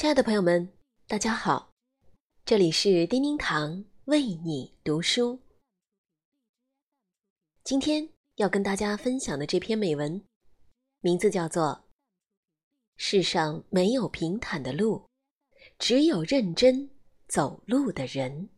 亲爱的朋友们，大家好，这里是叮叮堂为你读书。今天要跟大家分享的这篇美文，名字叫做《世上没有平坦的路，只有认真走路的人》。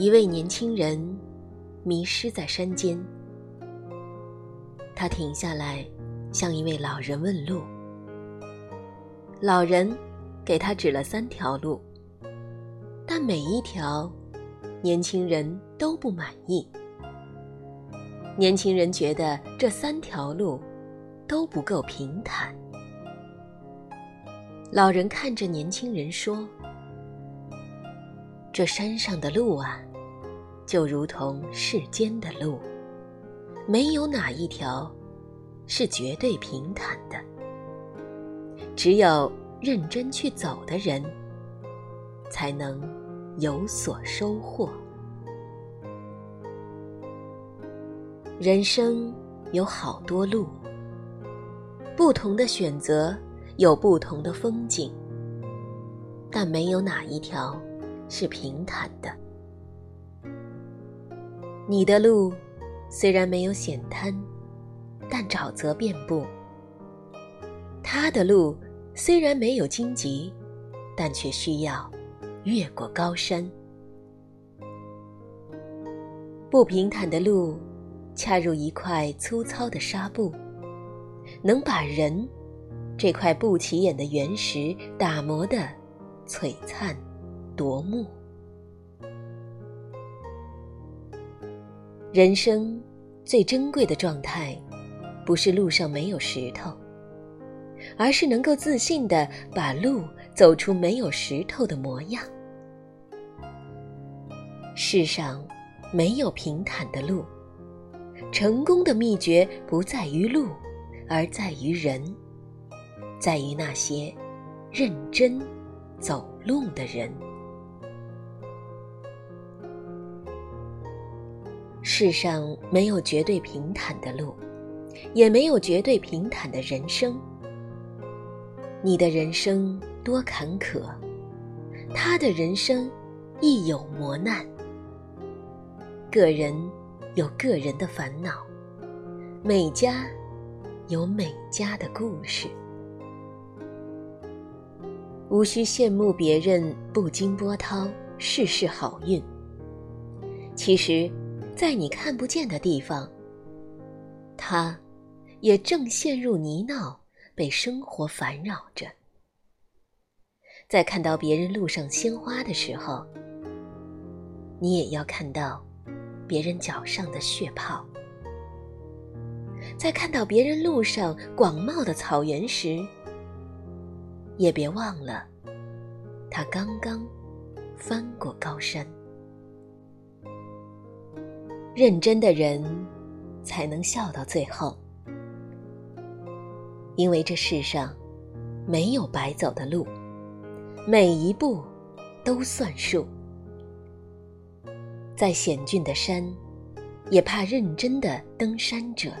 一位年轻人迷失在山间，他停下来向一位老人问路。老人给他指了三条路，但每一条年轻人都不满意。年轻人觉得这三条路都不够平坦。老人看着年轻人说：“这山上的路啊。”就如同世间的路，没有哪一条是绝对平坦的。只有认真去走的人，才能有所收获。人生有好多路，不同的选择有不同的风景，但没有哪一条是平坦的。你的路虽然没有险滩，但沼泽遍布；他的路虽然没有荆棘，但却需要越过高山。不平坦的路，恰如一块粗糙的纱布，能把人这块不起眼的原石打磨得璀璨夺目。人生最珍贵的状态，不是路上没有石头，而是能够自信的把路走出没有石头的模样。世上没有平坦的路，成功的秘诀不在于路，而在于人，在于那些认真走路的人。世上没有绝对平坦的路，也没有绝对平坦的人生。你的人生多坎坷，他的人生亦有磨难。个人有个人的烦恼，每家有每家的故事。无需羡慕别人不经波涛，事事好运。其实。在你看不见的地方，他，也正陷入泥淖，被生活烦扰着。在看到别人路上鲜花的时候，你也要看到别人脚上的血泡；在看到别人路上广袤的草原时，也别忘了他刚刚翻过高山。认真的人，才能笑到最后。因为这世上没有白走的路，每一步都算数。再险峻的山，也怕认真的登山者；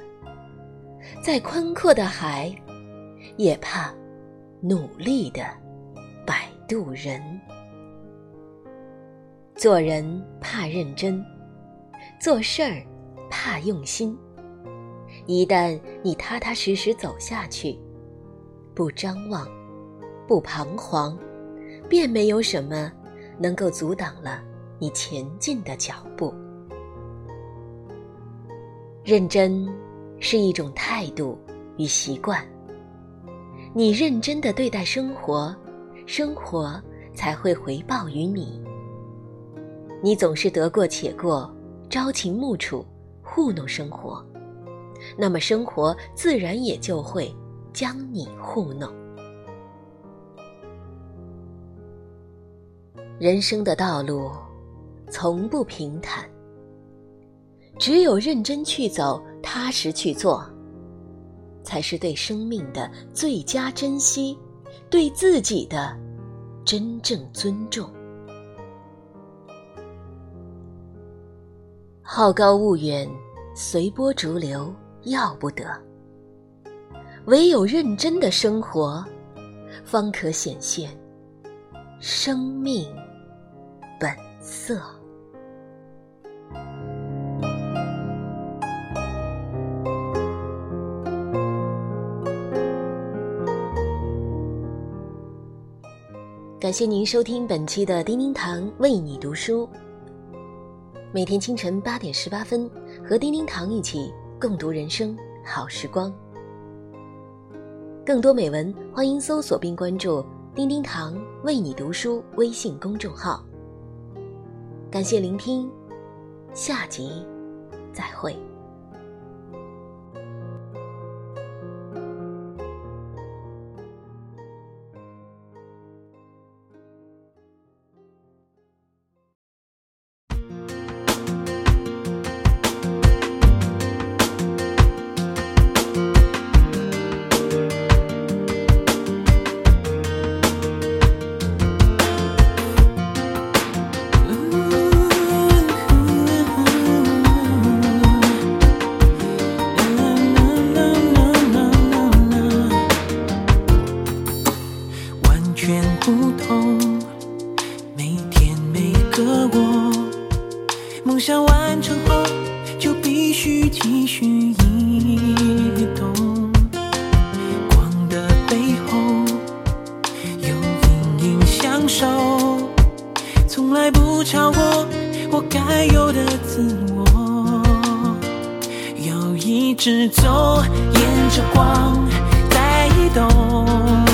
再宽阔的海，也怕努力的摆渡人。做人怕认真。做事儿，怕用心。一旦你踏踏实实走下去，不张望，不彷徨，便没有什么能够阻挡了你前进的脚步。认真是一种态度与习惯。你认真的对待生活，生活才会回报于你。你总是得过且过。朝秦暮楚，糊弄生活，那么生活自然也就会将你糊弄。人生的道路从不平坦，只有认真去走，踏实去做，才是对生命的最佳珍惜，对自己的真正尊重。好高骛远，随波逐流，要不得。唯有认真的生活，方可显现生命本色。感谢您收听本期的叮叮堂为你读书。每天清晨八点十八分，和叮叮糖一起共读人生好时光。更多美文，欢迎搜索并关注“叮叮糖为你读书”微信公众号。感谢聆听，下集再会。手，从来不超过我该有的自我。要一直走，沿着光在移动。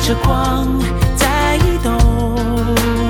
着光在移动。